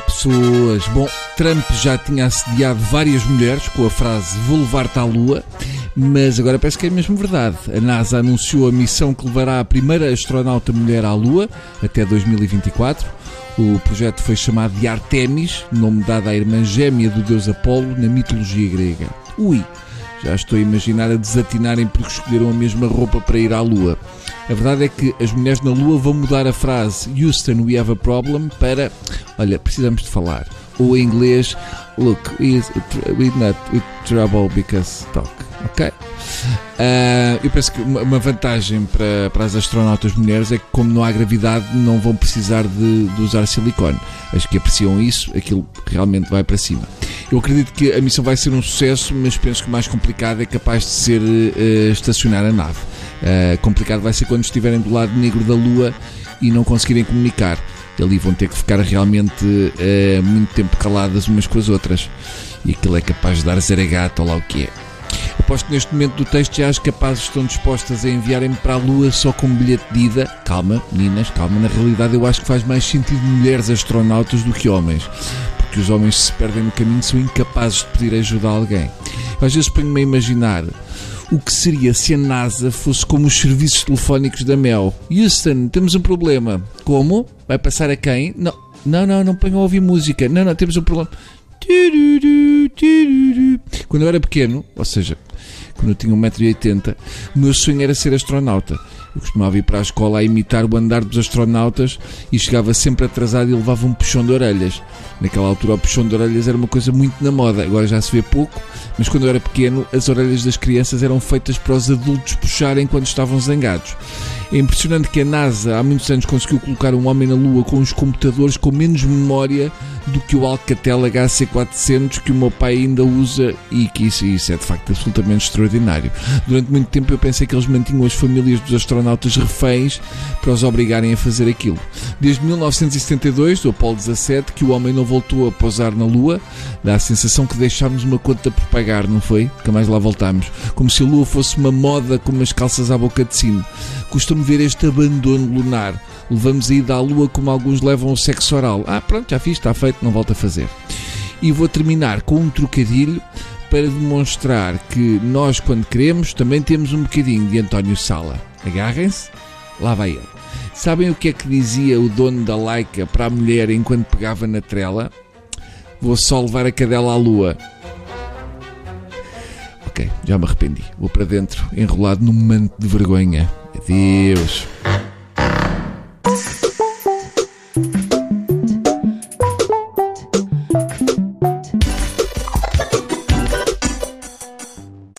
pessoas. Bom, Trump já tinha assediado várias mulheres com a frase vou levar-te à lua, mas agora parece que é mesmo verdade. A NASA anunciou a missão que levará a primeira astronauta mulher à lua até 2024. O projeto foi chamado de Artemis, nome dado à irmã gêmea do deus Apolo na mitologia grega. Ui, já estou a imaginar a desatinarem porque escolheram a mesma roupa para ir à Lua. A verdade é que as mulheres na Lua vão mudar a frase Houston, we have a problem para olha, precisamos de falar. Ou em inglês, look, we're not with trouble because talk. Ok? Uh, eu penso que uma vantagem para, para as astronautas mulheres é que, como não há gravidade, não vão precisar de, de usar silicone. As que apreciam isso, aquilo realmente vai para cima. Eu acredito que a missão vai ser um sucesso, mas penso que o mais complicado é capaz de ser uh, estacionar a nave. Uh, complicado vai ser quando estiverem do lado negro da Lua e não conseguirem comunicar. Ali vão ter que ficar realmente uh, muito tempo caladas umas com as outras. E aquilo é capaz de dar zaragato ou lá o que é. Aposto que neste momento do texto já as capazes estão dispostas a enviarem-me para a Lua só com bilhete de ida. Calma, meninas, calma. Na realidade, eu acho que faz mais sentido mulheres astronautas do que homens que os homens se perdem no caminho são incapazes de pedir ajuda a alguém. às vezes ponho-me a imaginar o que seria se a NASA fosse como os serviços telefónicos da Mel. Houston, temos um problema. Como? Vai passar a quem? Não, não, não, não ponham a ouvir música. Não, não, temos um problema. Quando eu era pequeno, ou seja, quando eu tinha 1,80m, o meu sonho era ser astronauta. Eu costumava ir para a escola a imitar o andar dos astronautas e chegava sempre atrasado e levava um puxão de orelhas. Naquela altura, o puxão de orelhas era uma coisa muito na moda, agora já se vê pouco, mas quando eu era pequeno, as orelhas das crianças eram feitas para os adultos puxarem quando estavam zangados. É impressionante que a NASA há muitos anos conseguiu colocar um homem na Lua com os computadores com menos memória do que o Alcatel HC400 que o meu pai ainda usa e que isso, isso é de facto absolutamente extraordinário. Durante muito tempo eu pensei que eles mantinham as famílias dos astronautas reféns para os obrigarem a fazer aquilo. Desde 1972, do Apollo 17, que o homem não voltou a pousar na Lua, dá a sensação que deixámos uma conta por pagar, não foi? Que mais lá voltámos. Como se a Lua fosse uma moda com umas calças à boca de sino. Custa-me ver este abandono lunar. Levamos a ida à Lua como alguns levam o sexo oral. Ah, pronto, já fiz, está feito, não volto a fazer. E vou terminar com um trocadilho para demonstrar que nós, quando queremos, também temos um bocadinho de António Sala. Agarrem-se, lá vai ele. Sabem o que é que dizia o dono da Laika para a mulher enquanto pegava na trela? Vou só levar a cadela à lua. Ok, já me arrependi. Vou para dentro, enrolado num manto de vergonha. Adeus.